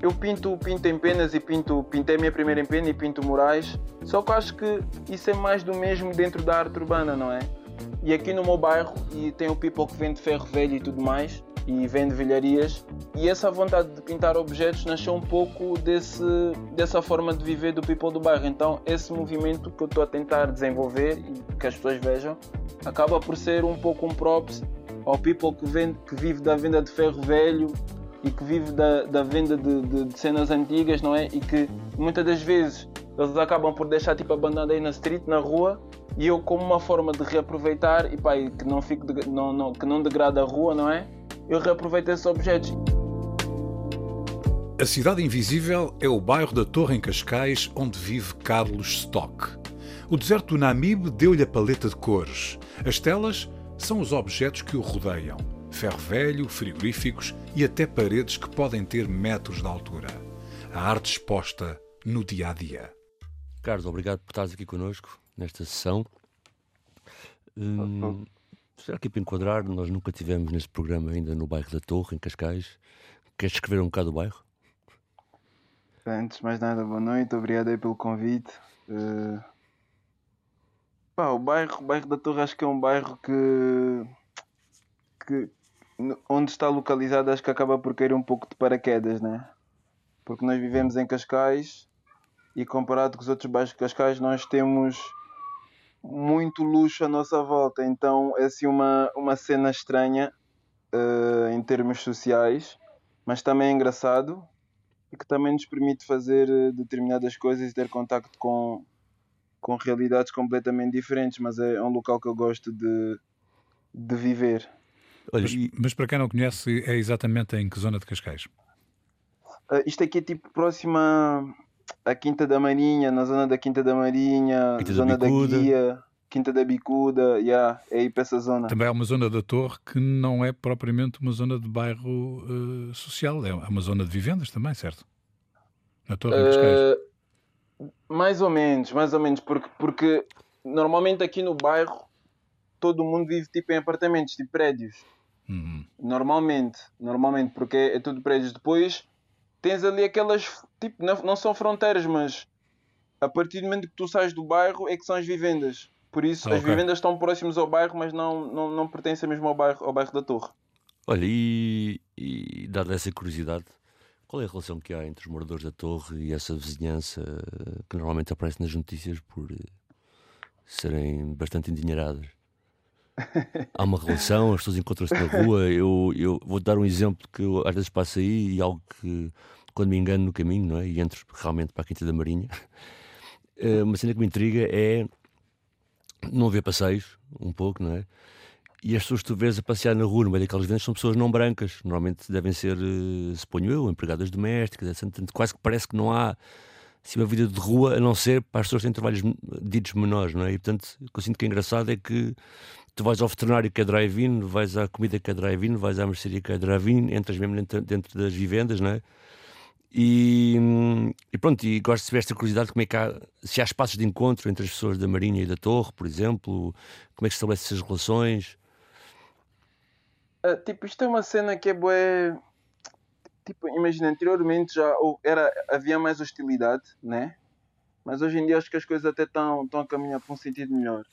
Eu pinto, pinto em penas e pinto, pintei a minha primeira em pena e pinto murais, só que acho que isso é mais do mesmo dentro da arte urbana, não é? E aqui no meu bairro, e tem o people que vende ferro velho e tudo mais, e vende velharias, e essa vontade de pintar objetos nasceu um pouco desse, dessa forma de viver do people do bairro. Então, esse movimento que eu estou a tentar desenvolver e que as pessoas vejam, acaba por ser um pouco um props ao people que, vende, que vive da venda de ferro velho e que vive da, da venda de, de, de, cenas antigas, não é? E que muitas das vezes eles acabam por deixar tipo abandonado aí na street, na rua, e eu como uma forma de reaproveitar e pá, e que não fique de, não, não, que não degrada a rua, não é? Eu reaproveito esses objetos. A Cidade Invisível é o bairro da Torre em Cascais onde vive Carlos Stock. O deserto do Namib deu-lhe a paleta de cores. As telas são os objetos que o rodeiam ferro velho, frigoríficos e até paredes que podem ter metros de altura. A arte exposta no dia a dia. Carlos, obrigado por estares aqui connosco nesta sessão. Hum, será que para enquadrar, nós nunca tivemos neste programa ainda no bairro da Torre, em Cascais. Queres escrever um bocado o bairro? Antes de mais nada, boa noite, obrigado aí pelo convite. Uh... Pá, o bairro, o bairro da Torre acho que é um bairro que, que onde está localizado acho que acaba por cair um pouco de paraquedas, né? Porque nós vivemos em Cascais e comparado com os outros bairros de Cascais nós temos muito luxo à nossa volta, então é assim uma, uma cena estranha uh, em termos sociais, mas também é engraçado e que também nos permite fazer eh, determinadas coisas e ter contacto com, com realidades completamente diferentes, mas é um local que eu gosto de, de viver. Olha, mas, e... mas, para quem não conhece, é exatamente em que zona de Cascais? Uh, isto aqui é tipo próxima à Quinta da Marinha, na zona da Quinta da Marinha, Quinta zona da, da Guia, Quinta da Bicuda, yeah, é aí para essa zona. Também é uma zona da Torre que não é propriamente uma zona de bairro uh, social, é uma zona de vivendas também, certo? Na Torre uh, de Cascais. Mais ou menos, mais ou menos, porque, porque normalmente aqui no bairro todo mundo vive tipo em apartamentos, tipo prédios. Uhum. Normalmente, normalmente, porque é, tudo prédios. Depois tens ali aquelas, tipo, não, não são fronteiras, mas a partir do momento que tu sais do bairro é que são as vivendas. Por isso, okay. as vivendas estão próximas ao bairro, mas não, não, não pertencem mesmo ao bairro, ao bairro da Torre. Olha, e, e dada essa curiosidade, qual é a relação que há entre os moradores da Torre e essa vizinhança que normalmente aparece nas notícias por eh, serem bastante endinheiradas? Há uma relação, as pessoas encontram-se na rua. Eu, eu vou dar um exemplo que eu às vezes passo aí e algo que, quando me engano no caminho, não é? E entro realmente para a Quinta da Marinha, eh, uma cena que me intriga é não ver passeios, um pouco, não é? E as pessoas que tu vês a passear na rua, no meio daquelas vendas, são pessoas não brancas. Normalmente devem ser, eh, suponho eu, empregadas domésticas, etc. Quase que parece que não há assim, uma vida de rua, a não ser para as pessoas que têm trabalhos ditos menores, não é? E portanto, o que eu sinto que é engraçado é que tu vais ao veterinário que é drive-in, vais à comida que é drive-in, vais à mercearia que é drive-in, entras mesmo dentro, dentro, das vivendas, não é? E, e, pronto, e gosto de ver esta curiosidade como é que há, se há espaços de encontro entre as pessoas da Marinha e da Torre, por exemplo, como é que se estabelece essas relações? Uh, tipo, isto é uma cena que é boa. Tipo, imagina, anteriormente já era, havia mais hostilidade, né? Mas hoje em dia acho que as coisas até estão a caminhar para um sentido melhor.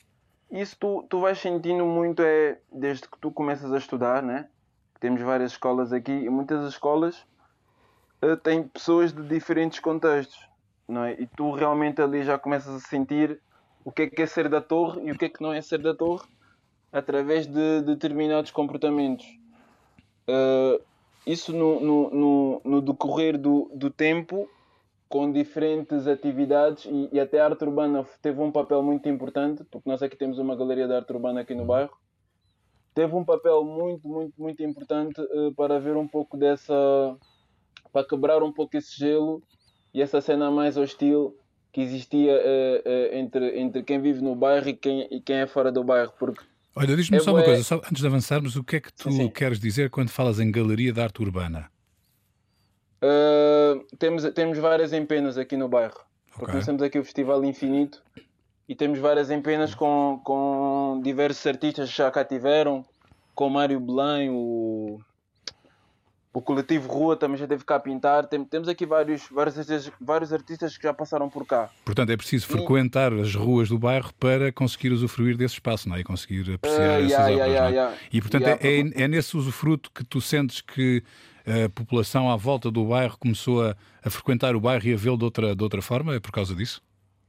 Isso tu, tu vais sentindo muito é desde que tu começas a estudar, né? Temos várias escolas aqui e muitas escolas uh, têm pessoas de diferentes contextos, não é? E tu realmente ali já começas a sentir o que é que é ser da torre e o que é que não é ser da torre através de, de determinados comportamentos. Uh, isso no, no, no, no, decorrer do, do tempo com diferentes atividades e, e, até a arte urbana teve um papel muito importante, porque nós aqui temos uma galeria de arte urbana aqui no bairro. Teve um papel muito, muito, muito importante uh, para ver um pouco dessa para quebrar um pouco esse gelo e essa cena mais hostil que existia uh, uh, entre, entre quem vive no bairro e quem, e quem é fora do bairro. Porque Olha, diz-me só uma coisa, só antes de avançarmos, o que é que tu sim, sim. queres dizer quando falas em Galeria de Arte Urbana? Uh, temos, temos várias empenas aqui no bairro. Okay. Porque nós temos aqui o Festival Infinito e temos várias empenas com, com diversos artistas que já cá tiveram, com o Mário Belém, o o coletivo Rua também já teve cá a pintar. Tem, temos aqui vários, vários, artistas, vários artistas que já passaram por cá. Portanto, é preciso frequentar as ruas do bairro para conseguir usufruir desse espaço não é? e conseguir apreciar uh, essas yeah, obras. Yeah, yeah, e, portanto, é, é, é, nesse usufruto que tu sentes que a população à volta do bairro começou a, a frequentar o bairro e a vê-lo de outra, de outra forma? É por causa disso?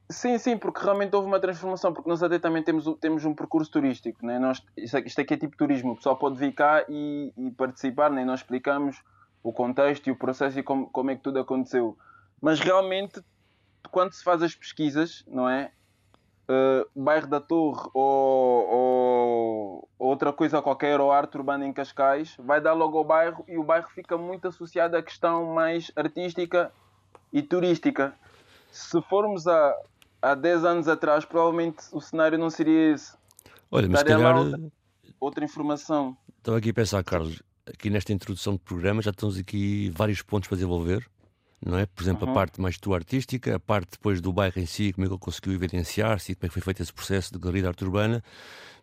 Sim, sim, porque realmente houve uma transformação, porque nós até também temos, temos um percurso turístico, né? nós, isto, aqui é tipo turismo, o pessoal pode vir cá e, e participar, né? nós explicamos o contexto e o processo e como, como é que tudo aconteceu. Mas realmente, quando se faz as pesquisas, não é? Uh, bairro da Torre ou, ou, outra coisa qualquer, ou arte urbana em Cascais, vai dar logo ao bairro e o bairro fica muito associado à questão mais artística e turística. Se formos a, há 10 anos atrás, provavelmente o cenário não seria esse. Olha, mas Daria calhar... outra, outra informação. Estava aqui a pensar, Carlos, aqui nesta introdução de programa já temos aqui vários pontos para desenvolver, não é? Por exemplo, uhum. a parte mais tua artística, a parte depois do bairro em si, como é que ele conseguiu evidenciar-se e como é que foi feito esse processo de galeria de arte urbana,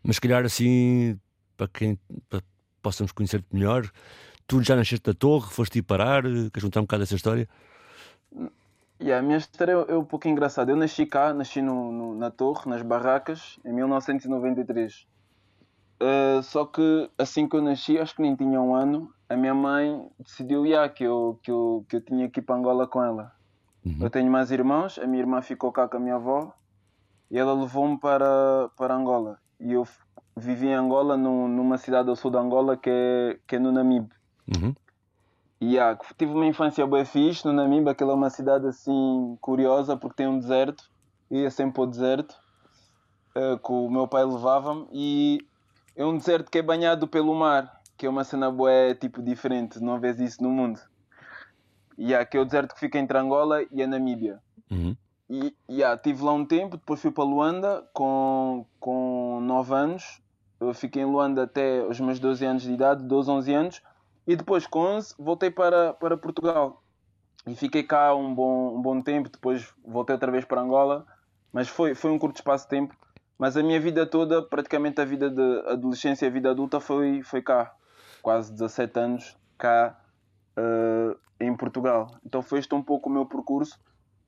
mas se calhar assim, para quem para possamos conhecer-te melhor, tu já nasceste da torre, foste ir parar, queres contar um bocado dessa história? Yeah, a minha história é, um pouco engraçada. Eu nasci cá, nasci no, no, na Torre, nas Barracas, em 1993. Uh, ah, só que assim que eu nasci, acho que nem tinha um ano, a minha mãe decidiu yeah, que, eu, que, eu, que eu tinha que ir para Angola com ela. Uhum. Eu tenho mais irmãos, a minha irmã ficou cá com a minha avó e ela levou-me para, para Angola. E eu vivi em Angola, num, numa cidade ao sul de Angola que é, que é no Namibe. Uhum. Yeah, tive uma infância bem fixe no Namibe, aquela é uma cidade assim curiosa porque tem um deserto, ia sempre para o deserto, uh, que o meu pai levava-me e é um deserto que é banhado pelo mar, que é uma cena boa tipo diferente, não vês isso no mundo. E yeah, que é o deserto que fica entre Angola e a Namíbia. Uhum. E yeah, tive lá um tempo, depois fui para Luanda com, com 9 anos. Eu fiquei em Luanda até os meus 12 anos de idade, 12, 11 anos e depois, com 11, voltei para, para Portugal. E fiquei cá um bom, um bom tempo. Depois voltei outra vez para Angola. Mas foi, foi um curto espaço de tempo. Mas a minha vida toda, praticamente a vida de adolescência e a vida adulta, foi, foi cá. Quase 17 anos cá uh, em Portugal. Então foi este um pouco o meu percurso.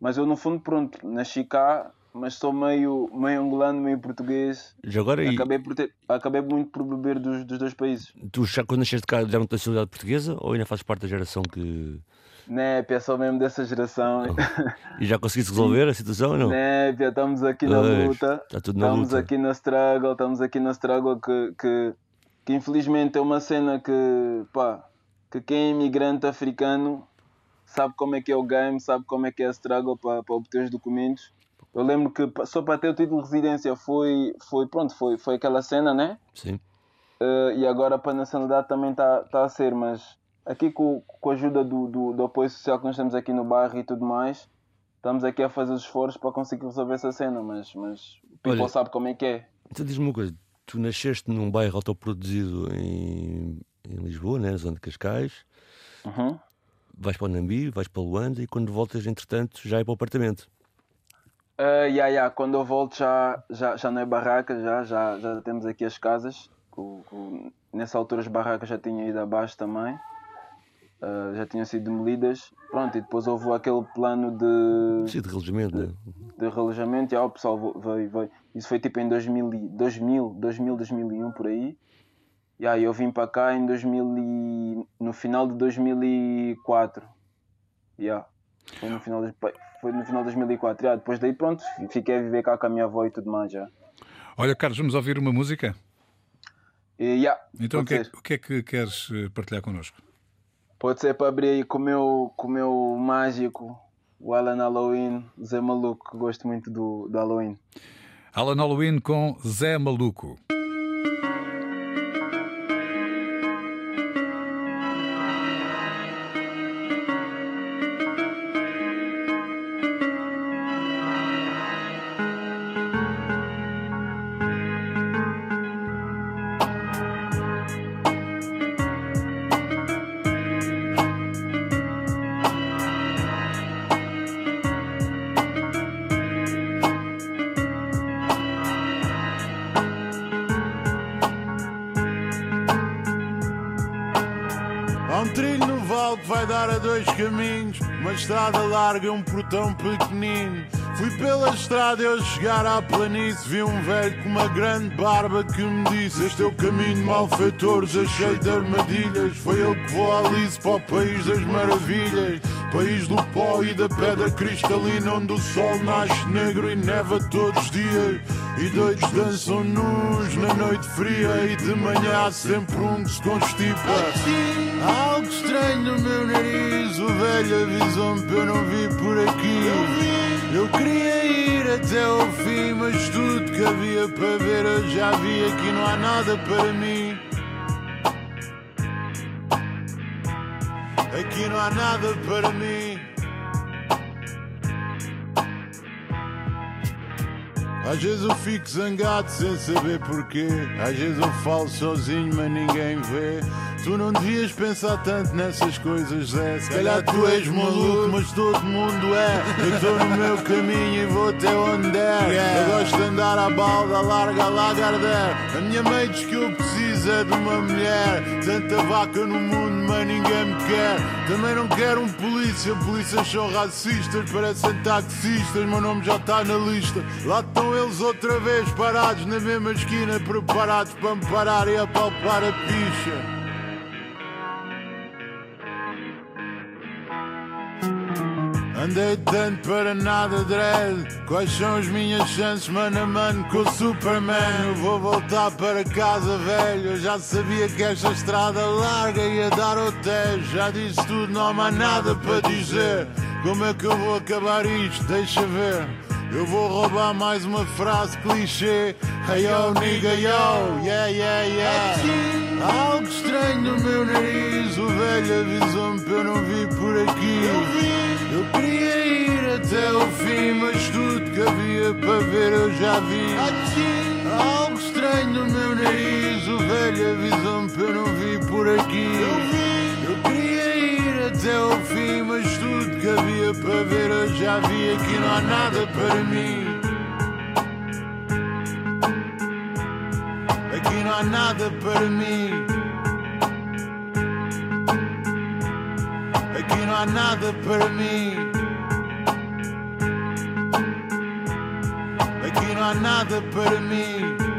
Mas eu, no fundo, pronto, nasci cá, mas sou meio, meio angolano, meio português. Já agora acabei, por ter, acabei muito por beber dos, dos dois países. Tu já quando nasceste cá deram-te a nacionalidade portuguesa ou ainda fazes parte da geração que. Népia, sou mesmo dessa geração. Oh. E já conseguiste resolver a situação ou não? Népia, estamos aqui na luta. Está tudo na estamos luta. aqui na struggle, estamos aqui na struggle que, que, que infelizmente é uma cena que, pá, que quem é imigrante africano sabe como é que é o game, sabe como é que é a struggle para, para obter os documentos eu lembro que só para ter o título de residência foi, foi pronto, foi, foi aquela cena, né? Sim. Uh, e agora para a nacionalidade também está tá a ser, mas aqui com, com a ajuda do, do, do, apoio social que nós temos aqui no bairro e tudo mais, estamos aqui a fazer os esforços para conseguir resolver essa cena, mas, mas o people Olha, sabe como é que é. Então diz-me uma coisa, tu nasceste num bairro autoproduzido em, em Lisboa, né, na zona de Cascais, uhum. vais para o Nambi, vais para Luanda e quando voltas, entretanto, já é para o apartamento. Uh, yeah, yeah. Quando eu volto já, já, já não é barraca, já, já, já temos aqui as casas. Com, com... Nessa altura as barracas já tinham ido abaixo também. Uh, já tinham sido demolidas. Pronto, e depois houve aquele plano de. Sim, de relojamento, de, né? de relojamento. E ah, o pessoal veio, veio. Isso foi tipo em 2000, 2000, 2000 2001 por aí. E aí eu vim para cá em 2000 e... no final de 2004. Yeah. Foi no final de foi no final de 2004. Já, depois daí, pronto, fiquei a viver cá com a minha avó e tudo mais. Já. Olha, Carlos, vamos ouvir uma música? E, yeah, então, o que, é, o que, é, que queres eh, partilhar connosco? Pode ser para abrir aí com o meu, com o meu mágico, o Alan Halloween, Zé Maluco, que gosto muito do, do Halloween. Alan Halloween com Zé Maluco. Dois caminhos. Uma estrada larga e um portão pequenino. Fui pela estrada e ao chegar à planície vi um velho com uma grande barba que me disse Este é o caminho malfeitores, achei de armadilhas Foi ele que voou a Alice para o país das maravilhas País do pó e da pedra cristalina Onde o sol nasce negro e neva todos os dias E doidos dançam nus na noite fria E de manhã há sempre um que se constipa Há algo estranho no meu nariz O velho avisou-me que eu não vi por aqui Eu queria ir até ao fim Mas tudo que havia para ver eu já vi Aqui não há nada para mim Aqui não há nada para mim. Às vezes eu fico zangado sem saber porquê. Às vezes eu falo sozinho, mas ninguém vê. Tu não devias pensar tanto nessas coisas, Zé. Se calhar tu és maluco, mas todo mundo é. Eu estou no meu caminho e vou até onde der. Eu gosto de andar à balda, larga, lagarder. A minha mãe diz que eu preciso é de uma mulher. Tanta vaca no mundo, mas ninguém me quer. Também não quero um polícia, polícias são racistas, parecem taxistas. Meu nome já está na lista. Lá estão eles outra vez parados na mesma esquina, preparados para me parar e apalpar a picha. Andei tanto para nada, dread. Quais são as minhas chances, mano a mano, com o Superman? Eu vou voltar para casa, velho. Eu já sabia que esta estrada larga ia dar ao. Já disse tudo, não há nada para dizer. Como é que eu vou acabar isto? Deixa ver. Eu vou roubar mais uma frase clichê. Hey yo, nigga, yo, yeah, yeah, yeah. Há algo estranho no meu nariz. O velho avisou-me que eu não vi por aqui. Eu queria ir até o fim, mas tudo que havia para ver eu já vi. Algo estranho no meu nariz. O velho avisou-me que eu não vi por aqui. Eu queria ir até o fim, mas tudo que havia para ver eu já vi. Aqui não há nada para mim. Aqui não há nada para mim. Aqui não há nada para mim. Aqui não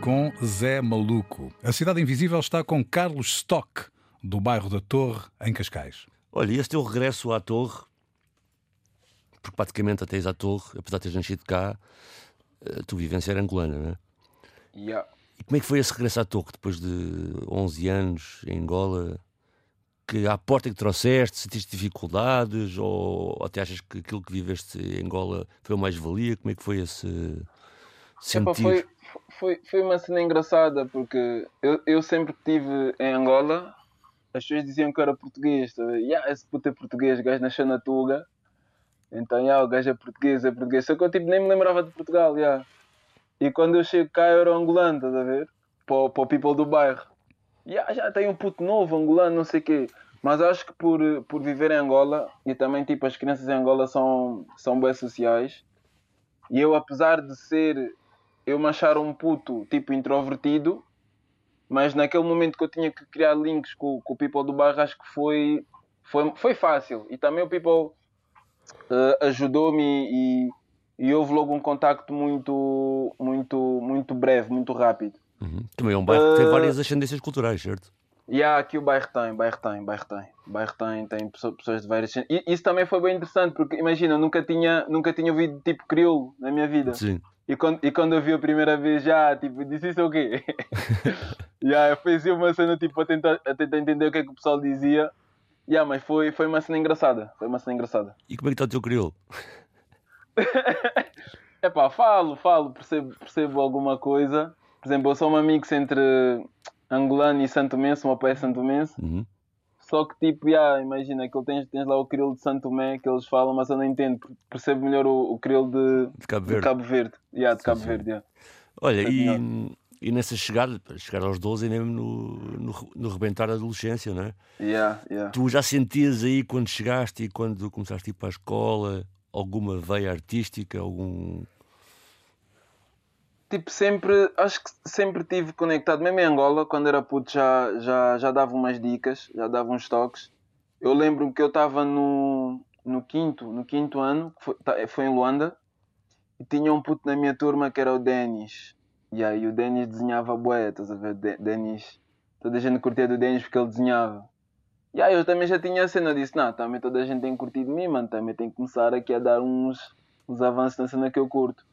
com Zé Maluco. A Cidade Invisível está com Carlos Stock, do bairro da Torre, em Cascais. Olha, e este teu regresso à Torre, porque praticamente até à Torre, apesar de teres nascido cá, eh, tu vivência era angolana, não é? Yeah. E como é que foi esse regresso à Torre, depois de 11 anos em Angola? Que à porta que trouxeste, sentiste dificuldades? Ou até achas que aquilo que viveste em Angola foi mais valia? Como é que foi esse Epa, sentir? foi, foi, foi uma cena engraçada porque eu, eu sempre estive em Angola, as pessoas diziam que era português. Tá? Yeah, esse puto é português, o gajo nasceu na Tuga. Então, yeah, o gajo é português, é português. Só que eu tipo, nem me lembrava de Portugal. Yeah. E quando eu chego cá, eu era angolano, estás a ver? Para, para o people do bairro. Yeah, já tem um puto novo, angolano, não sei o quê. Mas acho que por, por viver em Angola, e também tipo, as crianças em Angola são, são bem sociais. E eu, apesar de ser eu me achar um puto tipo introvertido, mas naquele momento que eu tinha que criar links com, com o people do bairro, acho que foi, foi, foi fácil. E também o people eh, ajudou-me e, e, houve logo um contacto muito, muito, muito breve, muito rápido. Uhum. Também é um bairro que tem Eh, várias ascendências culturais, certo? E há aqui o bairro tem, bairro tem, bairro tem. Bairro tem, tem pesso- pessoas de várias. E isso também foi bem interessante, porque imagina, eu nunca tinha, nunca tinha ouvido tipo crioulo na minha vida. Sim. E quando, e quando eu vi a primeira vez já, tipo, disse isso é o quê? já, eu fiz uma cena tipo a tentar, a tentar entender o que é que o pessoal dizia. Já, mas foi, foi uma cena engraçada. Foi uma cena engraçada. E como é que está o teu crioulo? É pá, falo, falo, percebo, percebo alguma coisa. Por exemplo, eu sou um mix entre angolano e santomense, o meu pai é santomense. Uhum. Só que tipo, yeah, imagina que tens, tens lá o crioulo de Santo Tomé que eles falam, mas eu não entendo, percebo melhor o, o crioulo de, De Cabo Verde. de Cabo Verde. Yeah, de Sim, Cabo sim. Verde, yeah. Olha, É e, e nessa chegada, chegar aos 12 é mesmo no, no, no rebentar da adolescência, não é? Yeah, yeah. Tu já sentias aí quando chegaste e quando começaste a ir para a escola alguma veia artística, algum. Tipo, sempre, acho que sempre tive conectado, mesmo em Angola, quando era puto já, já, já dava umas dicas, já dava uns toques. Eu lembro que eu estava no, no quinto, no quinto ano, foi, tá- foi em Luanda, e tinha um puto na minha turma que era o Denis. E aí o Denis desenhava bué, estás a ver? De- Denis, toda a gente curtia do Denis porque ele desenhava. E aí eu também já tinha a cena, eu disse, não, também toda a gente tem curtido de mim, mano, também tem que começar aqui a dar uns, uns avanços na cena que eu curto.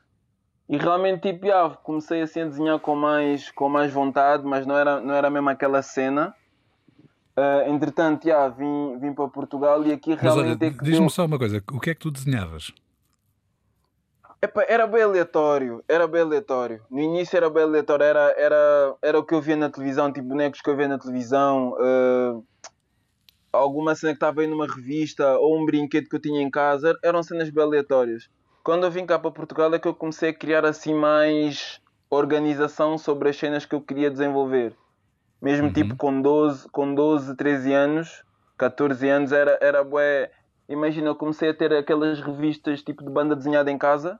E realmente, tipo, já, comecei assim a desenhar com mais, com mais vontade, mas não era, não era mesmo aquela cena. Ah, entretanto, já, vim, vim para Portugal e aqui Mas olha, realmente é diz-me deu... só uma coisa: o que é que tu desenhavas? Epá, era bem aleatório, era bem aleatório. No início era bem aleatório, era, era, era o que eu via na televisão, tipo bonecos que eu via na televisão, ah, alguma cena que estava aí numa revista ou um brinquedo que eu tinha em casa, eram cenas bem aleatórias. Quando eu vim cá para Portugal é que eu comecei a criar assim mais organização sobre as cenas que eu queria desenvolver. Mesmo Uhum. tipo com 12, com 12, 13 anos, 14 anos, era, era bué. Imagina, eu comecei a ter aquelas revistas tipo de banda desenhada em casa.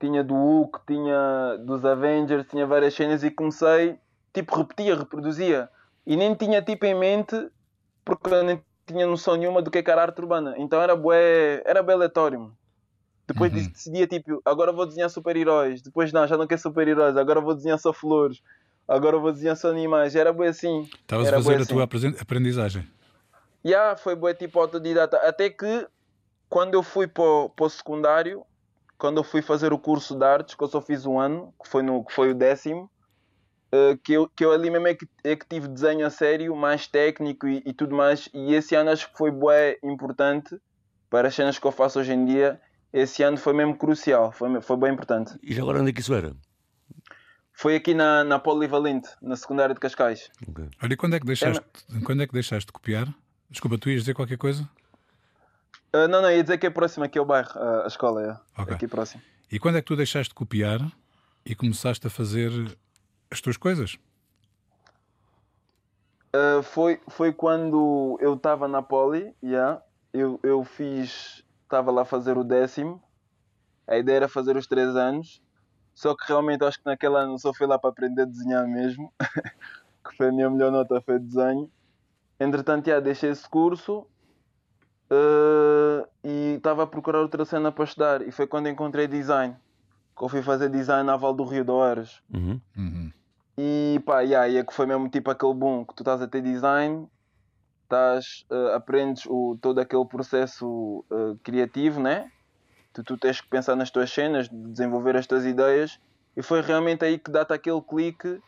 Tinha do Hulk, tinha dos Avengers, tinha várias cenas e comecei, tipo, repetia, reproduzia. E nem tinha tipo em mente, porque eu nem tinha noção nenhuma do que é que era arte urbana. Então era bué, era bué aleatório. Depois Uhum. decidia tipo, agora vou desenhar super-heróis. Depois não, já não quero super-heróis, agora vou desenhar só flores. Agora vou desenhar só animais. Era bué assim. Estavas a fazer a tua assim. apresen- aprendizagem. Yeah, foi bué tipo autodidata. Até que quando eu fui para o, para o secundário, quando eu fui fazer o curso de artes, que eu só fiz um ano, que foi, no, que foi o décimo, eh, que, eu, que eu ali mesmo é que, é que tive desenho a sério, mais técnico e, e tudo mais. E esse ano acho que foi bué importante para as cenas que eu faço hoje em dia. Esse ano foi mesmo crucial, foi, foi bem importante. E já agora onde é que isso era? Foi aqui na, na Polivalente, na secundária de Cascais. Ok. Olha, e quando é que deixaste, quando é que deixaste de copiar? Desculpa, tu ias dizer qualquer coisa? Ah, não, não, ia dizer que é próximo, aqui é o bairro, a, a escola, é. Ok. Aqui próximo. E quando é que tu deixaste de copiar e começaste a fazer as tuas coisas? Uh, foi, foi quando eu estava na Poli, yeah, eu, eu fiz, estava lá a fazer o décimo, a ideia era fazer os três anos, só que realmente acho que naquele ano só fui lá para aprender a desenhar mesmo, que foi a minha melhor nota, foi desenho. Entretanto, yeah, deixei esse curso uh, e estava a procurar outra cena para estudar, e foi quando encontrei design, que eu fui fazer design na Val do Rio de Oeiras. Uhum. Uhum. E pá, yeah, e é que foi mesmo tipo aquele boom que tu estás a ter design, estás, eh, aprendes o, todo aquele processo eh, criativo, né? Tu, tu tens que pensar nas tuas cenas, desenvolver as tuas ideias, e foi realmente aí que dá-te aquele clique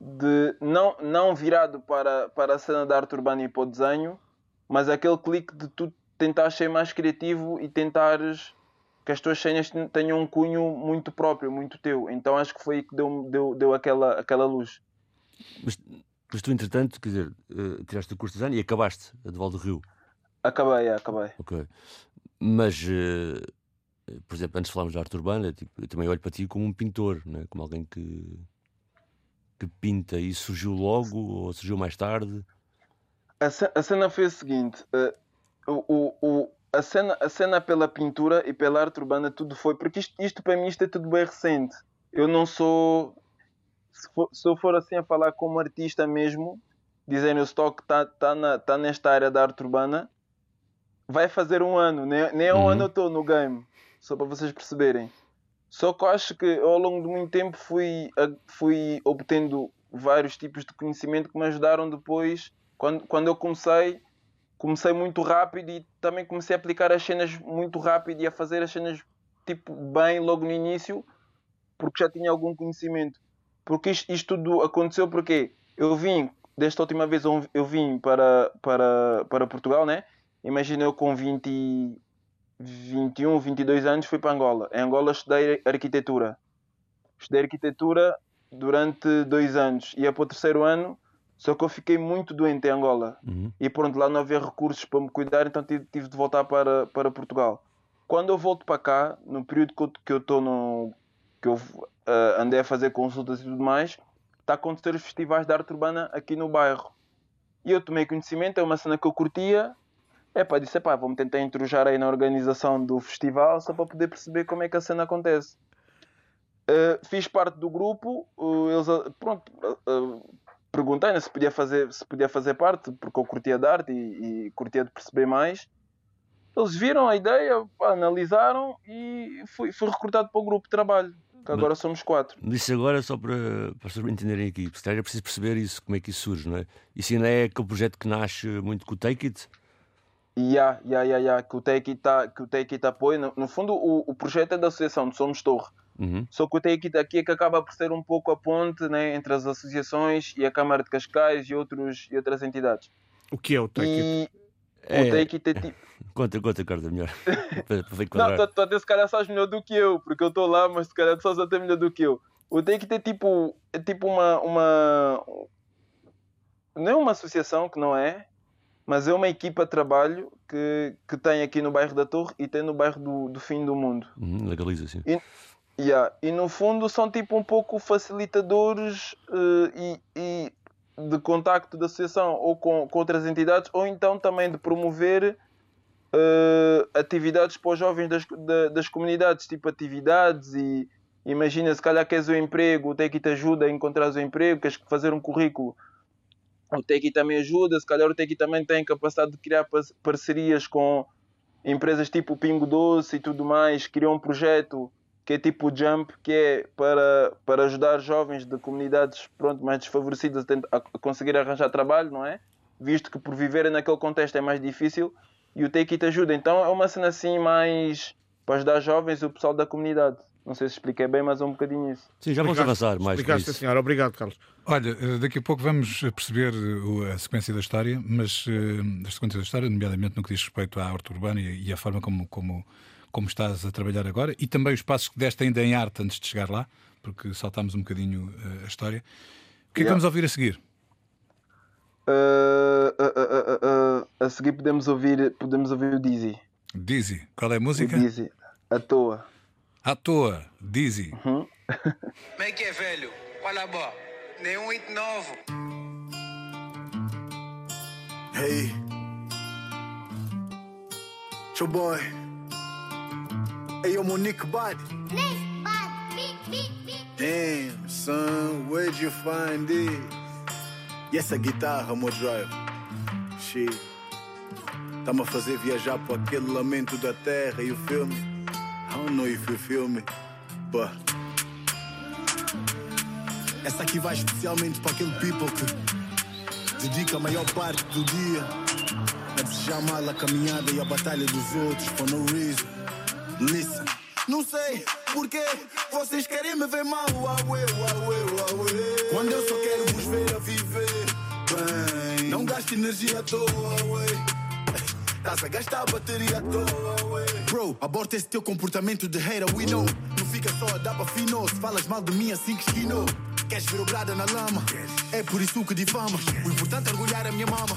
de não, não virado para, para a cena da arte urbana e para o desenho, mas aquele clique de tu tentares ser mais criativo e tentares que as tuas cenas ten- tenham um cunho muito próprio, muito teu. Então acho que foi aí que deu, deu, deu aquela, aquela luz. Mas tu, entretanto, quer dizer, eh, tiraste o curso de design e acabaste a de Val do Rio. Acabei, é, acabei. Ok. Mas, eh, por exemplo, antes de falarmos de arte urbana, tipo, eu também olho para ti como um pintor, né? como alguém que, que pinta. E surgiu logo ou surgiu mais tarde? A, ce- a cena foi a seguinte: o, o, o- a, cena, a cena pela pintura e pela arte urbana, tudo foi. Porque isto, isto para mim isto é tudo bem recente. Eu não sou. Se, for, se eu for assim a falar como artista mesmo, dizendo o stock está tá na- tá nesta área da arte urbana, vai fazer um ano. Nem, nem há um Uhum. ano eu estou no game. Só para vocês perceberem. Só que eu acho que ao longo de muito tempo fui, fui obtendo vários tipos de conhecimento que me ajudaram depois, quando, quando eu comecei, comecei muito rápido e também comecei a aplicar as cenas muito rápido e a fazer as cenas tipo bem logo no início, porque já tinha algum conhecimento. Porque isto, isto tudo aconteceu porque eu vim, desta última vez eu vim para, para, para Portugal, né? Imagina eu com 20, e 21, 22 anos fui para Angola. Em Angola estudei arquitetura. Estudei arquitetura durante dois anos. Ia para o terceiro ano, Só que eu fiquei muito doente em Angola. Uhum. E pronto, lá não havia recursos para me cuidar, então tive, tive de voltar para, para Portugal. Quando eu volto para cá, no período que eu- que eu estou no. que eu ah, andei a fazer consultas e tudo mais, está a acontecer os festivais de arte urbana aqui no bairro. E eu tomei conhecimento, é uma cena que eu curtia. É pá, disse, pá, tentar intrujar aí na organização do festival só para poder perceber como é que a cena acontece. Uh, fiz parte do grupo, uh, eles, uh, pronto, uh, uh, perguntei né, se podia fazer se podia fazer parte, porque eu curtia de arte e, e curtia de perceber mais. Eles viram a ideia, pá, analisaram e fui, fui recrutado para o grupo de trabalho, que agora somos quatro. Disse agora só para, para as pessoas me entenderem aqui, porque se calhar é preciso perceber isso, como é que isso surge, não é? Isso ainda é aquele projeto que nasce muito com o Take It. E há, e há, e há, e há, que o Take It, tá, que o Take It apoia. No, no fundo, o, o projeto é da associação de Somos Torre. Uhum. Só que o Take It aqui é que acaba por ser um pouco a ponte né, entre as associações e a Câmara de Cascais e, outros, e outras entidades. O que é o Take It? E É, o Take It é tipo. Conta, conta, melhor. para, para ver Não, tu, até se calhar sabes melhor do que eu, porque eu estou lá, mas se calhar tu sabes até melhor do que eu. O Take It é tipo, é tipo uma, uma. Não é uma associação que não é, mas é uma equipa de trabalho que, que tem aqui no bairro da Torre e tem no bairro do, do Fim do Mundo. Uhum, legaliza, sim. Yeah. E no fundo são tipo um pouco facilitadores eh, e, e de contacto da associação ou com, com outras entidades, ou então também de promover eh, atividades para os jovens das, da- das comunidades, tipo atividades e imagina se calhar queres um emprego, o Tequi te ajuda a encontrar o emprego, queres fazer um currículo. O Tequi também ajuda, se calhar o Tequi também tem capacidade de criar par- parcerias com empresas tipo Pingo Doce e tudo mais, criou um projeto que é tipo o Jump, que é para, para ajudar jovens de comunidades pronto, mais desfavorecidas a, conseguir arranjar trabalho, não é? Visto que por viverem naquele contexto é mais difícil e o Take It ajuda. Então é uma cena assim mais para ajudar jovens e o pessoal da comunidade. Não sei se expliquei bem, mas é um bocadinho isso. Sim, já vamos avançar mais Explicaste, senhora. Obrigado, Carlos. Olha, eh, daqui a pouco vamos perceber eh, a sequência da história, mas eh, a sequência da história, nomeadamente no que diz respeito à arte urbana e, e à forma como, como, como estás a trabalhar agora, e também os passos que deste ainda em arte antes de chegar lá, porque saltámos um bocadinho eh, a história. O que é que Yeah. vamos ouvir a seguir? Ah, ah, a seguir podemos ouvir, podemos ouvir o Dizzy. Dizzy. Qual é a O música? Dizzy, à toa. À toa. Dizzy. Uhum. Como é que é, velho? Olha, bó, nenhum hit novo. Hey, your boy. Hey, yo, Monique Bud. Damn, son, where'd you find this? E essa guitarra, meu drive? Shit. Tá-me a fazer viajar para aquele lamento da terra e o filme. I don't know if you feel me, but. Essa aqui vai especialmente para aquele people que dedica a maior parte do dia a desejar mal a caminhada e a batalha dos outros for no reason. Listen. Não sei porquê vocês querem me ver mal. Uauê, uauê, uauê. Quando eu só quero vos ver a viver bem. Não gaste energia à toa, ué. Estás a gastar bateria à toa, ué. Bro, aborta esse teu comportamento de hater, we know. Não fica só a dar para fino. Se falas mal de mim assim que esquinou. Queres ver o brada na lama? É por isso que difamas. O importante é orgulhar a minha mama.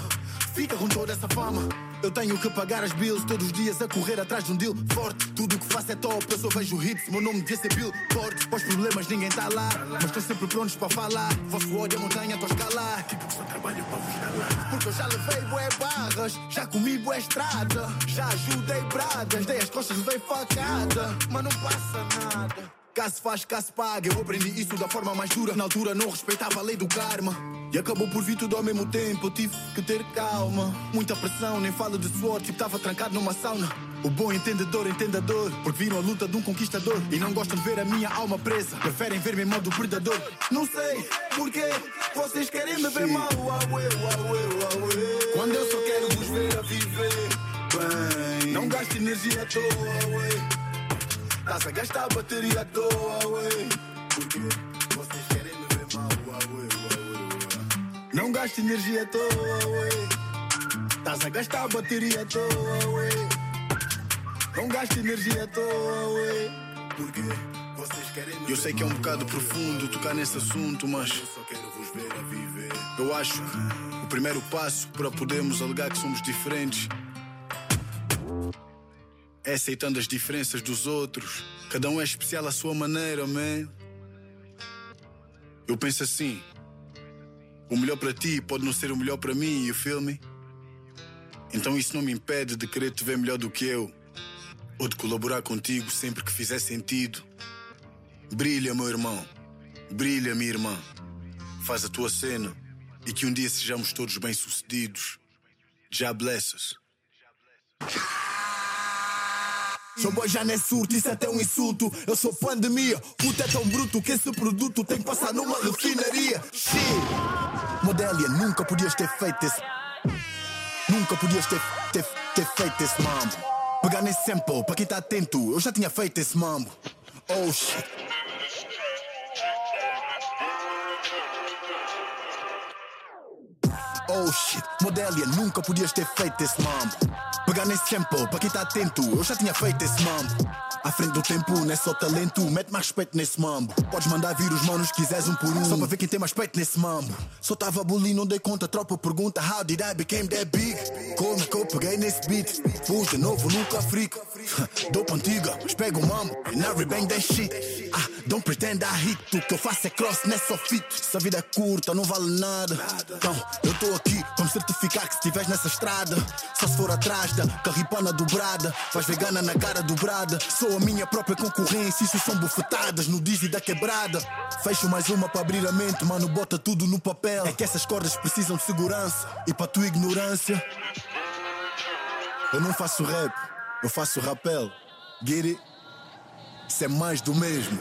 Fica com toda essa fama. Eu tenho que pagar as bills todos os dias a correr atrás de um deal forte. Tudo o que faço é top, eu só vejo hits. Meu nome devia ser Bill Forte. Pós problemas ninguém tá lá, mas estão sempre prontos para falar. Vosso ódio é montanha, tô a escalar. Tipo, só trabalho para vos calar. Porque eu já levei bué barras, já comi bué estrada. Já ajudei bradas, dei as costas, levei facada. Mas não passa nada. Caso faz, caso paga. Eu aprendi isso da forma mais dura. Na altura não respeitava a lei do karma. E acabou por vir tudo ao mesmo tempo. Eu tive que ter calma. Muita pressão, nem falo de suor. Tipo, tava trancado numa sauna. O bom entendedor, entendedor. Porque viram a luta de um conquistador. E não gostam de ver a minha alma presa. Preferem ver-me em modo predador. Não sei porquê vocês querem me ver mal. Uauê, uauê. Quando eu só quero vos ver a viver bem. Não gaste energia à toa, ué. Estás a gastar bateria à toa, ué. Porque Não gaste energia à toa, ué. Estás a gastar bateria à toa, ué. Não gaste energia à toa, ué. Porque vocês querem Eu sei que é um bocado profundo tocar nesse assunto, mas eu só quero vos ver a viver. Eu acho que o primeiro passo para podermos alegar que somos diferentes é aceitando as diferenças dos outros. Cada um é especial à sua maneira, man. Eu penso assim: o melhor para ti pode não ser o melhor para mim, you feel me? Então isso não me impede de querer te ver melhor do que eu, ou de colaborar contigo sempre que fizer sentido. Brilha, meu irmão. Brilha, minha irmã. Faz a tua cena e que um dia sejamos todos bem-sucedidos. Já blesses. Seu boy já não é surto, isso é até um insulto. Eu sou pandemia, puta é tão bruto que esse produto tem que passar numa refinaria. Shit. Modélia, nunca podias ter feito esse. Nunca podias ter, ter, ter feito esse mambo. Pegar nesse sample, para quem tá atento, eu já tinha feito esse mambo. Oh shit. Oh shit, Modélia, nunca podias ter feito esse mambo. Pegar nesse sample, para quem tá atento, eu já tinha feito esse mambo. À frente do tempo, não é só talento, mete mais respeito nesse mambo. Podes mandar vir os manos, quiseres um por um, só para ver quem tem mais peito nesse mambo. Só tava bullying, não dei conta, tropa pergunta: How did I became that big? Como que eu peguei nesse beat? Pus de novo, nunca frico. Dope antiga, mas pego o mambo, and I rebang that shit. Ah, don't pretend I hit, o que eu faço é cross, não é só fit. Se a vida é curta, não vale nada. Então, eu tô aqui me certificar que se estiveres nessa estrada, só se for atrás da carripana dobrada, faz vegana na cara dobrada. Sou a minha própria concorrência, isso são bufetadas no dizzy da quebrada. Fecho mais uma para abrir a mente, mano, bota tudo no papel. É que essas cordas precisam de segurança, e para tua ignorância, eu não faço rap, eu faço rapel. It? Isso é mais do mesmo.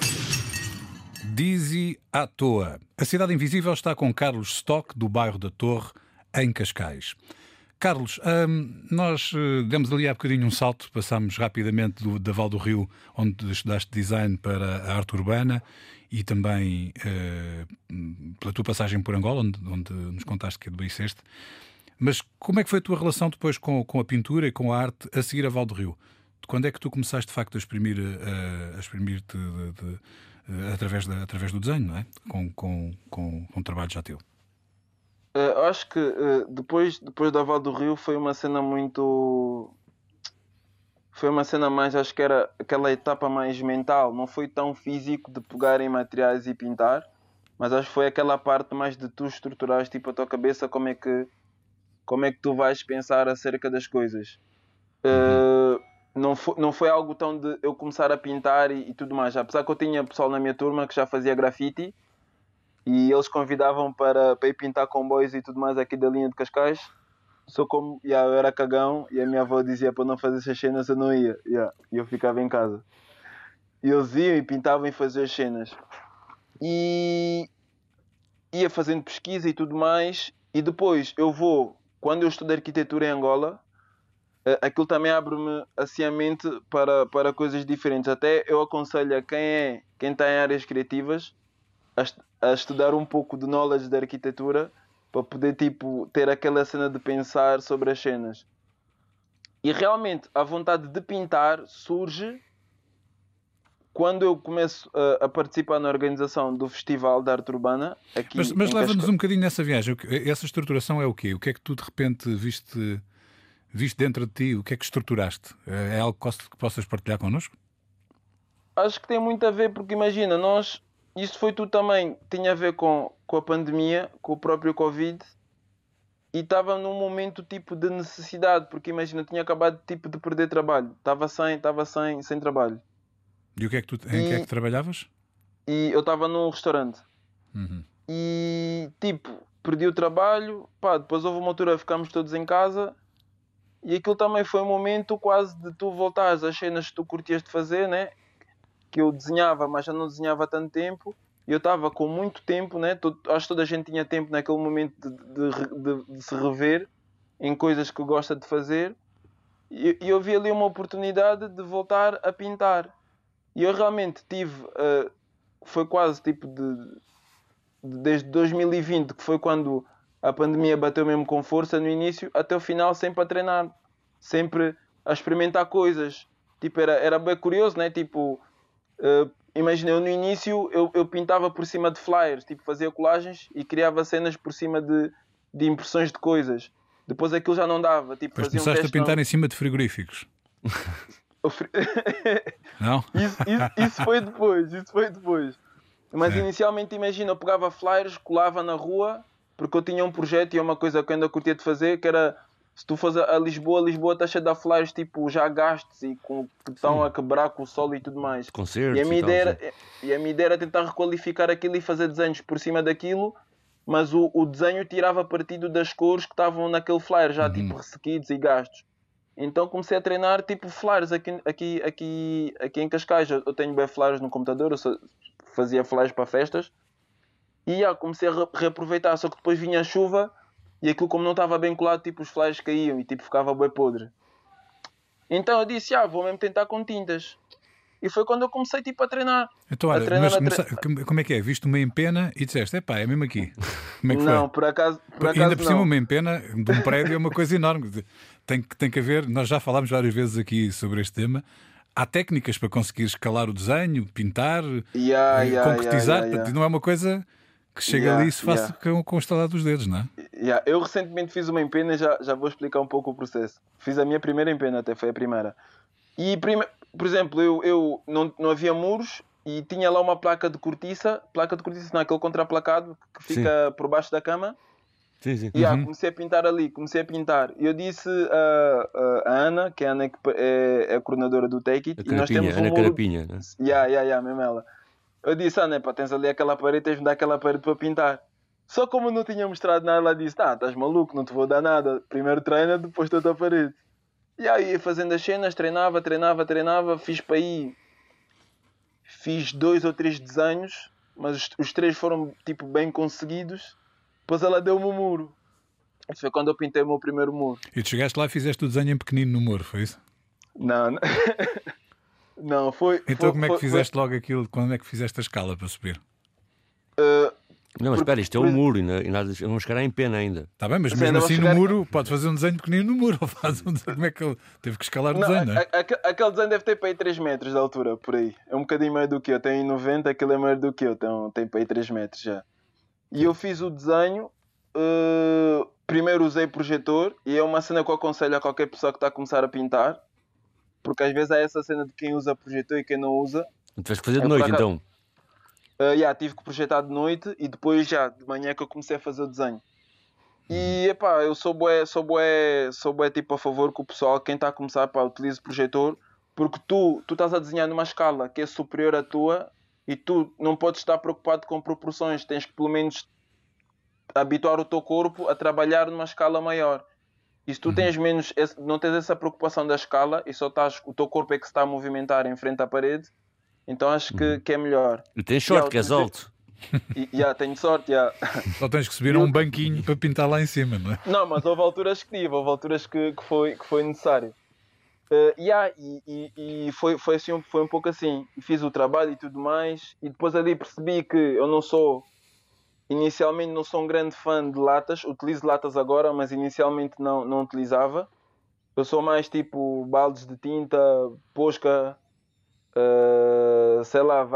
Dizzy à toa. A Cidade Invisível está com Carlos Stock, do bairro da Torre, em Cascais. Carlos, hum, nós eh, demos ali há bocadinho um salto, passámos rapidamente do, da Val do Rio, onde estudaste design, para a arte urbana e também eh, pela tua passagem por Angola, onde, onde nos contaste que adoeceste. Mas como é que foi a tua relação depois com, com a pintura e com a arte a seguir a Val do Rio? Quando é que tu começaste de facto a eh, exprimir-te de- através, através do desenho, não é? Com, com, com, com um trabalho já teu. Eh, acho que eh, depois, depois da Val do Rio foi uma cena muito. Foi uma cena mais, acho que era aquela etapa mais mental, não foi tão físico de pegar em materiais e pintar, mas acho que foi aquela parte mais de tu estruturares tipo a tua cabeça como é que como é que tu vais pensar acerca das coisas. Eh, não, foi, não foi algo tão de eu começar a pintar e, e tudo mais. Apesar que eu tinha pessoal na minha turma que já fazia grafite e eles convidavam para, para ir pintar comboios e tudo mais aqui da linha de Cascais. Só como yeah, eu era cagão e a minha avó dizia para não fazer essas cenas, eu não ia. yeah, e eu ficava em casa. E eles iam e pintavam e faziam as cenas. E ia fazendo pesquisa e tudo mais. E depois eu vou, quando eu estudo arquitetura em Angola, eh, aquilo também abre-me assim a mente para, para coisas diferentes. Até eu aconselho a quem é quem está em áreas criativas a, a estudar um pouco de knowledge da arquitetura para poder tipo ter aquela cena de pensar sobre as cenas. E realmente a vontade de pintar surge quando eu começo a, a participar na organização do Festival de Arte Urbana aqui Mas, mas leva-nos um bocadinho nessa viagem. Essa estruturação é o quê? O que é que tu de repente viste, viste dentro de ti? O que é que estruturaste? É algo que poss- que possas partilhar connosco? Acho que tem muito a ver porque imagina, nós isso foi tudo também, tinha a ver com, com a pandemia, com o próprio Covid e estava num momento tipo de necessidade, porque imagina, tinha acabado tipo de perder trabalho, estava sem, estava sem, sem trabalho. E o que é que tu, em que é que E- trabalhavas? E eu estava num restaurante Uhum. e tipo, perdi o trabalho, pá, depois houve uma altura ficámos todos em casa e aquilo também foi um momento quase de tu voltares às cenas que tu curtias de fazer, né? Que eu desenhava, mas já não desenhava há tanto tempo e eu estava com muito tempo, né? Todo- acho que toda a gente tinha tempo naquele momento de, de de- de se rever em coisas que gosta de fazer e, e eu vi ali uma oportunidade de voltar a pintar. E eu realmente tive, eh, foi quase tipo de- desde 2020, que foi quando a pandemia bateu mesmo com força no início, até o final sempre a treinar, sempre a experimentar coisas. Tipo, era, era bem curioso, né? Tipo, eh, imagina, eu no início eu, eu pintava por cima de flyers, tipo fazia colagens e criava cenas por cima de, de impressões de coisas. Depois aquilo já não dava. Tipo, Depois fazia um começaste a pintar não- em cima de frigoríficos. Não? isso, isso, isso foi depois, isso foi depois. Mas Sim. inicialmente, imagina, eu pegava flyers, colava na rua, porque eu tinha um projeto e é uma coisa que eu ainda curtia de fazer, que era, se tu fores a Lisboa, Lisboa está cheia de flyers, tipo, já gastos e com, que estão a quebrar com o sol e tudo mais. Concertos E a, minha e tal, ideia sim. era, e a minha ideia era tentar requalificar aquilo e fazer desenhos por cima daquilo, mas o, o desenho tirava partido das cores que estavam naquele flyer, já tipo ressequidos e gastos. Então comecei a treinar tipo flyers aqui, aqui, aqui, aqui em Cascais. Eu tenho bem flyers no computador, eu fazia flyers para festas. E já, comecei a re- reaproveitar, só que depois vinha a chuva e aquilo como não estava bem colado, tipo os flyers caíam e tipo ficava bem podre. Então eu disse, ah, vou mesmo tentar com tintas. E foi quando eu comecei tipo a treinar. Então, A olha, treinar, mas a tre- começa- como- é que é? Viste uma empena e disseste, epá, é mesmo aqui. Como é que foi? Não, por acaso, por acaso ainda por cima, não. uma empena de um prédio é uma coisa enorme. Tem, que- tem que haver, nós já falámos várias vezes aqui sobre este tema. Há técnicas para conseguir escalar o desenho, pintar, Yeah, yeah, concretizar. yeah, Não é uma coisa que chega Yeah, ali e se faz yeah. com, com o estalar dos dedos, não é? Yeah, eu recentemente fiz uma empena e já, já vou explicar um pouco o processo. Fiz a minha primeira empena, até foi a primeira. E, prime... por exemplo, eu, eu não, não havia muros e tinha lá uma placa de cortiça. Placa de cortiça não, aquele contraplacado que fica por baixo da cama. Sim, sim. E ah, Uhum. comecei a pintar ali, comecei a pintar. E eu disse a, a, Ana, que é a Ana que é, é a coordenadora do Take It, A e nós temos um Ana muro... Carapinha, né? Ya, ya, ya, mesmo ela. Eu disse, ah, né, pá, tens ali aquela parede, tens de me dar aquela parede para pintar. Só como eu não tinha mostrado nada, ela disse, ah, estás maluco, não te vou dar nada. Primeiro treina, depois toda a parede. E aí, ia fazendo as cenas, treinava, treinava, treinava, fiz para aí... Fiz dois ou três desenhos, mas os, os três foram, tipo, bem conseguidos. Depois ela deu-me o muro. Isso foi quando eu pintei o meu primeiro muro. E tu chegaste lá e fizeste o desenho em pequenino no muro, foi isso? Não, não. não, foi... Então foi- como é que foi- fizeste logo aquilo? Quando é que fizeste a escala para subir? foi, uh, Não, mas espera, isto é um muro e, na- nada, vamos chegar em pena ainda. Está bem, mas Sim, mesmo assim no chegar- muro, pode fazer um desenho pequenino no muro. Ou faz um desenho, como é que ele teve que escalar o Não, desenho, não é? a- a- aquele desenho deve ter para aí 3 metros de altura, por aí. É um bocadinho maior do que eu. Tem 90, aquele é maior do que eu. Então tem para aí 3 metros já. E eu fiz o desenho. eh, primeiro usei projetor. E é uma cena que eu aconselho a qualquer pessoa que está a começar a pintar. Porque às vezes há essa cena de quem usa projetor e quem não usa. Tiveste que fazer de É, noite, então. Uh, yeah, tive que projetar de noite e depois já de manhã é que eu comecei a fazer o desenho. E epá, eu sou bué, sou bué, sou bué tipo a favor que o pessoal, quem está a começar, pá, utilize projetor, porque tu, tu estás a desenhar numa escala que é superior à tua e tu não podes estar preocupado com proporções, tens que pelo menos habituar o teu corpo a trabalhar numa escala maior. E se tu tens menos, esse- não tens essa preocupação da escala e só estás, o teu corpo é que se está a movimentar em frente à parede, então acho que, que é melhor. E tens sorte, que és alto. E já tenho sorte, já. Só tens que subir a um banquinho para pintar lá em cima, não é? Não, mas houve alturas que tive, houve alturas que, que, foi, que foi necessário. Eh, yeah, e e, e foi, foi, assim, um- foi um pouco assim. E Fiz o trabalho e tudo mais. E depois ali percebi que eu não sou. Inicialmente não sou um grande fã de latas. Utilizo latas agora, mas inicialmente não, não utilizava. Eu sou mais tipo baldes de tinta, posca, eh, sei lá,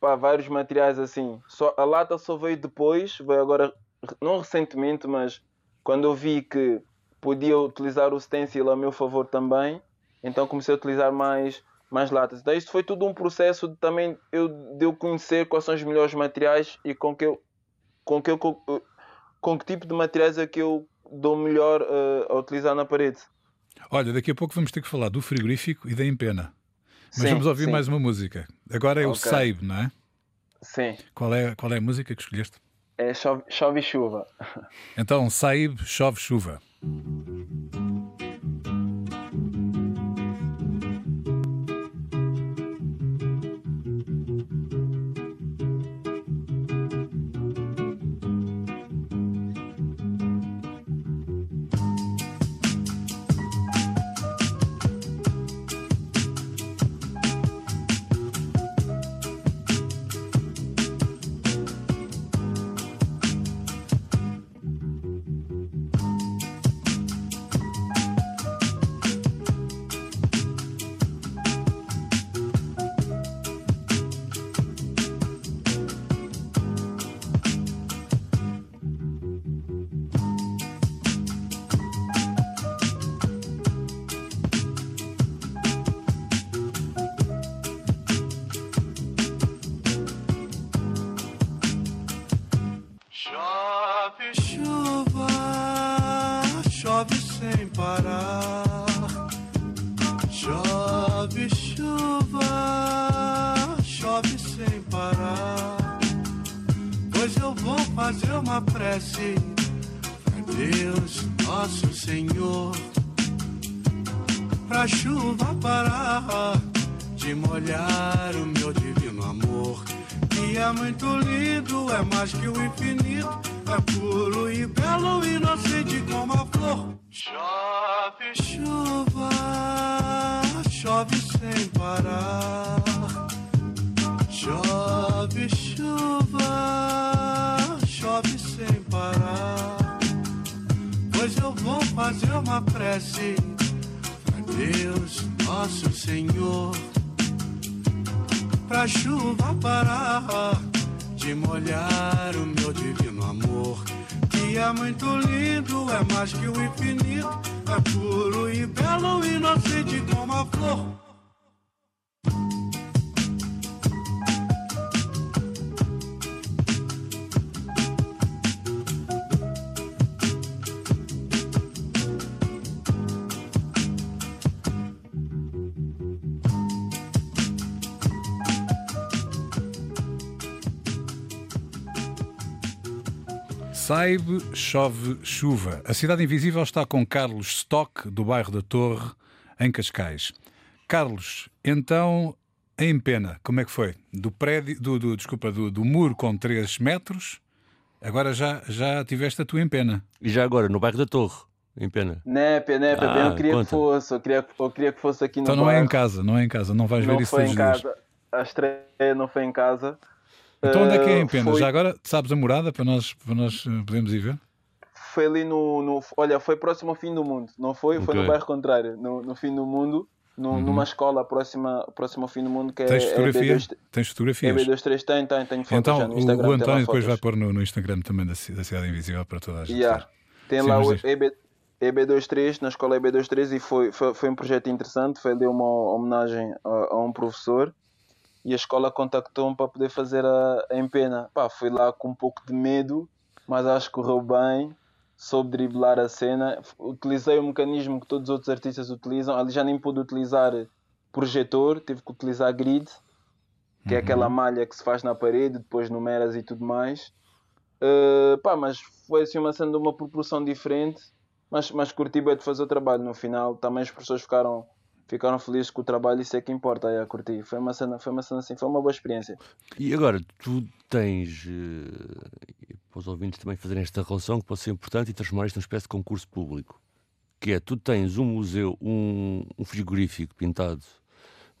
pá, vários materiais assim. Só, a lata só veio depois, veio agora, não recentemente, mas quando eu vi que podia utilizar o stencil a meu favor também, então comecei a utilizar mais, mais latas. Daí isto foi tudo um processo de também eu, de eu conhecer quais são os melhores materiais e com que eu, com que eu, com, que tipo de materiais é que eu dou melhor eh, a utilizar na parede. Olha, daqui a pouco vamos ter que falar do frigorífico e da empena. Mas Sim, vamos ouvir sim. mais uma música. Agora é o Ok. Saibe, não é? Sim, Qual é, qual é a música que escolheste? é chove, chove chuva. Então, Saibe, chove chuva. Nosso Senhor pra chuva parar de molhar o meu divino amor. Que é muito lindo, é mais que o infinito, é puro e belo, inocente como a flor. Saibe, chove, chuva. A Cidade Invisível está com Carlos Stock, do bairro da Torre, em Cascais. Carlos, então, em pena, como é que foi? Do prédio, do, do desculpa, do, do, muro com 3 metros, agora já, já tiveste a tua em pena. E já agora, no bairro da Torre, em pena? Nepe, nepe, ah, eu queria conta. que fosse, eu queria, eu queria que fosse aqui no Então não bairro. é em casa, não é em casa, não vais não ver isso todos os dias. A estreia não foi em casa. Então onde é que é em Pena? Foi... Já agora sabes a morada para nós, para nós podermos ir ver? Foi ali no, no, Olha, foi próximo ao fim do mundo, não foi? Okay. Foi no bairro contrário, no, no fim do mundo, no, uhum. numa escola próxima, próxima ao fim do mundo que Tens é. Fotografia? EB2... Tens fotografias? EB23 tem, tem, tenho fotos então, já no Instagram. O António depois fotos. vai pôr no, no, Instagram também da, da Cidade Invisível para toda a gente. Yeah. Tem Sim, lá o EB, EB23, na escola EB23, e foi, foi, foi um projeto interessante. Foi ali uma homenagem a, a um professor e a escola contactou-me para poder fazer a, a empena. Pá, fui lá com um pouco de medo, mas acho que correu bem, soube driblar a cena. Utilizei o mecanismo que todos os outros artistas utilizam. Ali já nem pude utilizar projetor, tive que utilizar grid, que uhum. é aquela malha que se faz na parede, depois numeras e tudo mais. Uh, pá, mas foi assim uma cena de uma proporção diferente, mas, mas curti bem de fazer o trabalho no final. Também as pessoas ficaram ficaram felizes com o trabalho, isso é que importa, aí a curtir. Foi uma cena, foi uma cena assim, foi uma boa experiência. E agora, tu tens, uh, para os ouvintes também fazerem esta relação, que pode ser importante e transformar isto numa espécie de concurso público, que é, tu tens um museu, um, um frigorífico pintado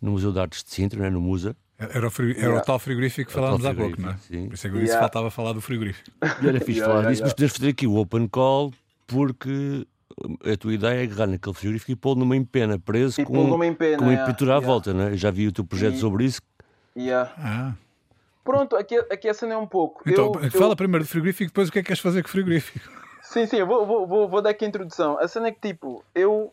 no Museu de Artes de Sintra, não é? no Musa, era, o, era yeah. o, tal frigorífico que falámos há pouco, não é? Sim. Por isso é que yeah. faltava falar do frigorífico. E era fixe yeah, falar disso, mas podemos fazer aqui o open call, porque a tua ideia é agarrar naquele frigorífico e pô-lo numa empena, preso e com, com empena, uma yeah, pintura à yeah. volta, não é? Já vi o teu projeto e... sobre isso. Yeah. Ah. Pronto, aqui, aqui a cena é um pouco. Então, eu, fala eu... primeiro do frigorífico, depois o que é que queres fazer com o frigorífico? Sim, sim, eu vou, vou, vou, vou dar aqui a introdução. A cena é que, tipo, eu,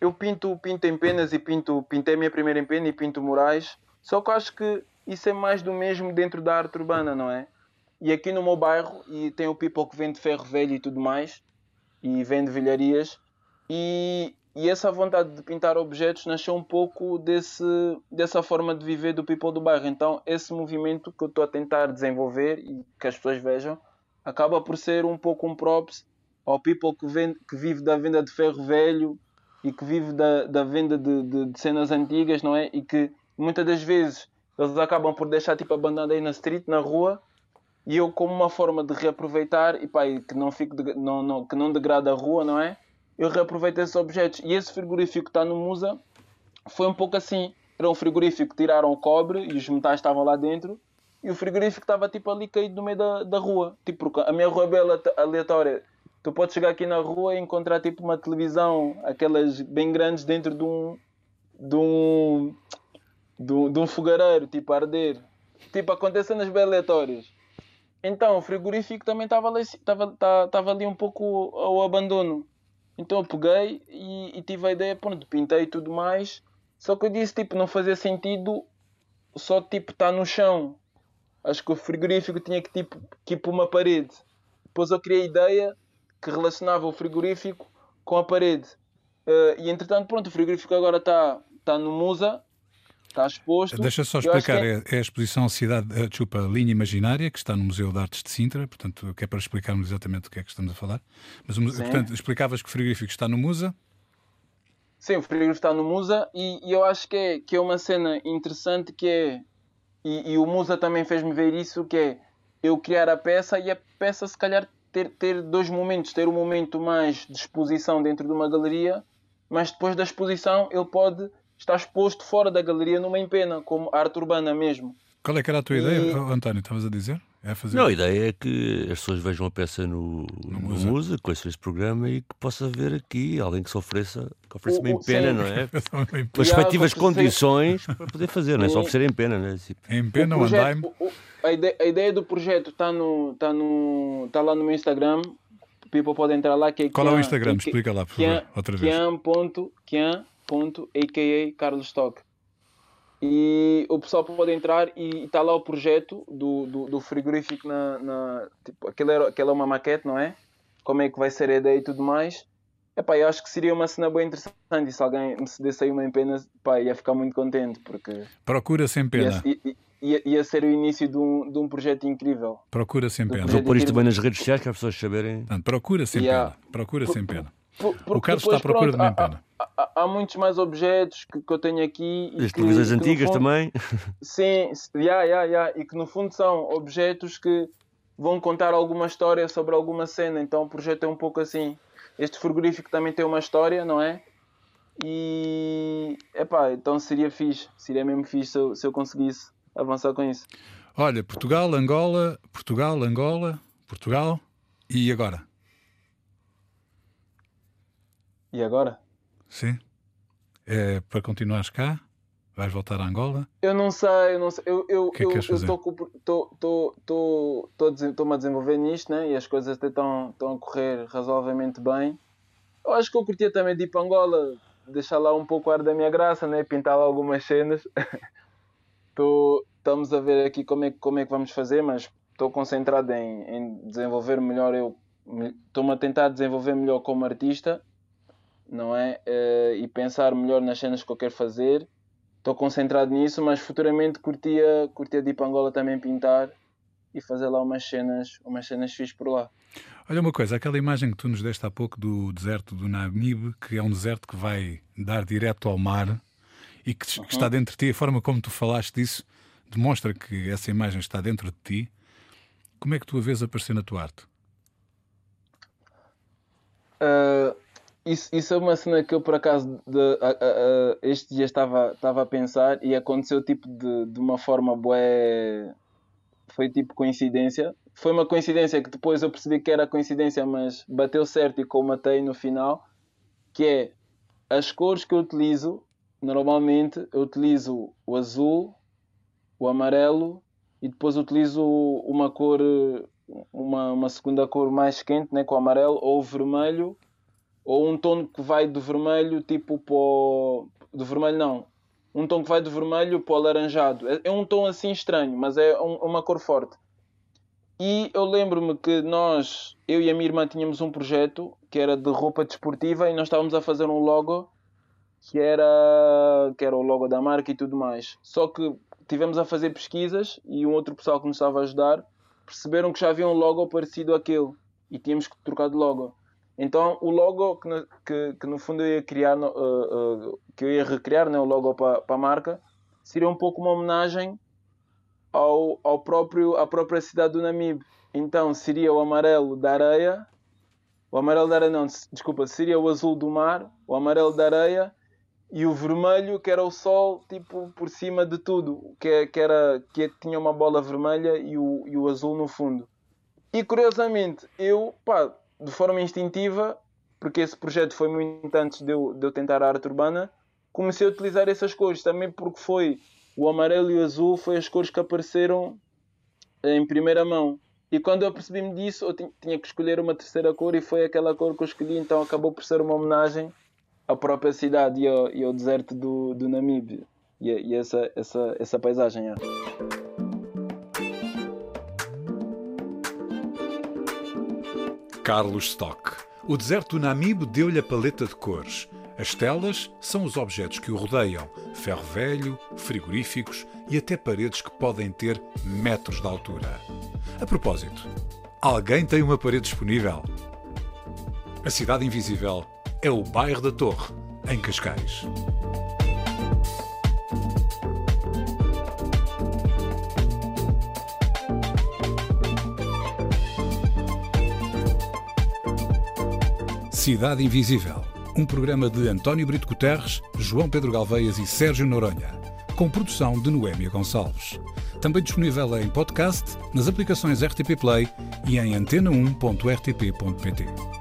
eu pinto, pinto em penas e pinto, pintei a minha primeira em pena e pinto murais, só que eu acho que isso é mais do mesmo dentro da arte urbana, não é? E aqui no meu bairro, e tem o people que vende ferro velho e tudo mais, e vende vilharias, e, e, essa vontade de pintar objetos nasceu um pouco desse, dessa forma de viver do people do bairro. Então, esse movimento que eu estou a tentar desenvolver e que as pessoas vejam, acaba por ser um pouco um props ao people que, vende, que vive da venda de ferro velho e que vive da, da venda de, de, de, cenas antigas, não é? E que muitas das vezes eles acabam por deixar tipo abandonado aí na street, na rua, e eu como uma forma de reaproveitar e pá, que não fique de, não, não, que não degrada a rua, não é? eu reaproveitei esses objetos. E esse frigorífico que está no Musa foi um pouco assim. Era um frigorífico tiraram o cobre e os metais estavam lá dentro. E o frigorífico estava tipo ali caído no meio da, da rua. Tipo, porque a minha rua é bem aleatória. Tu podes chegar aqui na rua e encontrar tipo uma televisão, aquelas bem grandes dentro de um. de um. de um, de um fogareiro, tipo a arder. Tipo, acontece nas bem aleatórias. Então, o frigorífico também estava ali, ali um pouco ao abandono. Então eu peguei e, e, tive a ideia, pronto, pintei e tudo mais. Só que eu disse, tipo, não fazia sentido só, tipo, estar tá no chão. Acho que o frigorífico tinha que, tipo, que ir para uma parede. Depois eu criei a ideia que relacionava o frigorífico com a parede. Uh, e entretanto, pronto, o frigorífico agora está tá no Musa, está exposto. Deixa só explicar, é... é... a exposição Cidade, uh, desculpa, Linha Imaginária, que está no Museu de Artes de Sintra, portanto, que é para explicarmos exatamente o que é que estamos a falar. Mas, portanto, explicavas que o frigorífico está no Musa. Sim, o frigorífico está no Musa e, e, eu acho que é, que é uma cena interessante que é, e, e o Musa também fez-me ver isso, que é eu criar a peça e a peça se calhar ter, ter dois momentos, ter um momento mais de exposição dentro de uma galeria, mas depois da exposição ele pode estar exposto fora da galeria numa empena, como arte urbana mesmo. Qual é que era a tua e... ideia, António? Estavas a dizer? É fazer... Não, a ideia é que as pessoas vejam a peça no, no, no Musa, conheçam este programa e que possa ver aqui alguém que se ofereça, que ofereça uma empena, não é? Com as respectivas condições para poder fazer, não é só oferecer em pena, não é? Tipo... Em pena, o andaime. A ideia, a ideia do projeto está no, tá no, tá lá no meu Instagram. People pode entrar lá. Que é Qual Kian, é o Instagram? Que, Explica lá, por favor, outra vez. Kian.a.k.a. Carlos Stock. E o pessoal pode entrar e está lá o projeto do, do, do frigorífico na. na tipo, aquilo, era, aquilo é uma maquete, não é? Como é que vai ser a ideia e tudo mais. Epá, eu acho que seria uma cena bem interessante e se alguém me cedesse aí uma empena, pá, ia ficar muito contente porque... Procura sem pena. Ia, ia, ia ser o início de um, de um projeto incrível. Procura sem pena. Vou pôr isto bem nas redes sociais para as pessoas saberem. procura sem yeah. pena. Procura sem pena. O Carlos está à procura pronto, de nem pena. Há, há, há, muitos mais objetos que, que eu tenho aqui. As televisões antigas fundo, também. Sim, yeah, yeah, yeah, e que no fundo são objetos que vão contar alguma história sobre alguma cena. Então o projeto é um pouco assim. Este frigorífico também tem uma história, não é? E epá, então seria fixe, seria mesmo fixe se eu, se eu conseguisse avançar com isso. Olha, Portugal, Angola, Portugal, Angola, Portugal e agora? E agora? Sim. É para continuares cá? Vais voltar a Angola? Eu não sei, eu não sei. Eu eu que é estou-me a desenvolver nisto, né? E as coisas até estão a correr razoavelmente bem. Eu acho que eu curtia também de ir para Angola, deixar lá um pouco o ar da minha graça, né? Pintar lá algumas cenas. Tô, estamos a ver aqui como é, como é que vamos fazer, mas estou concentrado em, em desenvolver melhor eu. Estou-me a tentar desenvolver melhor como artista, não é? Uh, e pensar melhor nas cenas que eu quero fazer. Estou concentrado nisso, mas futuramente curtia, curtia de ir para Angola também pintar e fazer lá umas cenas, umas cenas fixas por lá. Olha uma coisa, aquela imagem que tu nos deste há pouco do deserto do Namib, que é um deserto que vai dar direto ao mar e que, uhum. que está dentro de ti, a forma como tu falaste disso demonstra que essa imagem está dentro de ti. Como é que tu a vês aparecer na tua arte? Uh, isso, isso é uma cena que eu por acaso de, uh, uh, este dia estava, estava a pensar e aconteceu tipo de, de uma forma bué. Foi tipo coincidência. Foi uma coincidência que depois eu percebi que era coincidência, mas bateu certo e colmatei no final. Que é as cores que eu utilizo. Normalmente eu utilizo o azul, o amarelo e depois utilizo uma cor, uma, uma segunda cor mais quente, né, com o amarelo, ou o vermelho, ou um tom que vai do vermelho tipo para do vermelho não, um tom que vai do vermelho para o alaranjado. É, é um tom assim estranho, mas é um, uma cor forte. E eu lembro-me que nós, eu e a minha irmã, tínhamos um projeto que era de roupa desportiva e nós estávamos a fazer um logo que era, que era o logo da marca e tudo mais. Só que tivemos a fazer pesquisas e um outro pessoal que nos estava a ajudar perceberam que já havia um logo parecido àquele e tínhamos que trocar de logo. Então o logo que, no, que, que no fundo eu ia criar, uh, uh, que eu ia recriar, né, o logo para a marca, seria um pouco uma homenagem ao, ao próprio, à própria cidade do Namibe. Então seria o amarelo da areia, o amarelo da areia não, desculpa, seria o azul do mar, o amarelo da areia e o vermelho que era o sol tipo por cima de tudo que, que era que tinha uma bola vermelha e o, e o azul no fundo e curiosamente eu pá, de forma instintiva porque esse projeto foi muito antes de eu, de eu tentar a arte urbana comecei a utilizar essas cores também porque foi o amarelo e o azul foi as cores que apareceram em primeira mão e quando eu percebi-me disso eu tinha que escolher uma terceira cor e foi aquela cor que eu escolhi então acabou por ser uma homenagem a própria cidade e ao, e ao deserto do, do Namíbia e, e, essa, essa, essa paisagem. É. Carlos Stock, O deserto do Namibe deu-lhe a paleta de cores. As telas são os objetos que o rodeiam: ferro velho, frigoríficos e até paredes que podem ter metros de altura. A propósito, alguém tem uma parede disponível? A Cidade Invisível é o bairro da Torre, em Cascais. Cidade Invisível, um programa de António Brito Guterres, João Pedro Galveias e Sérgio Noronha, com produção de Noémia Gonçalves. Também disponível em podcast, nas aplicações RTP Play e em antena1.rtp.pt.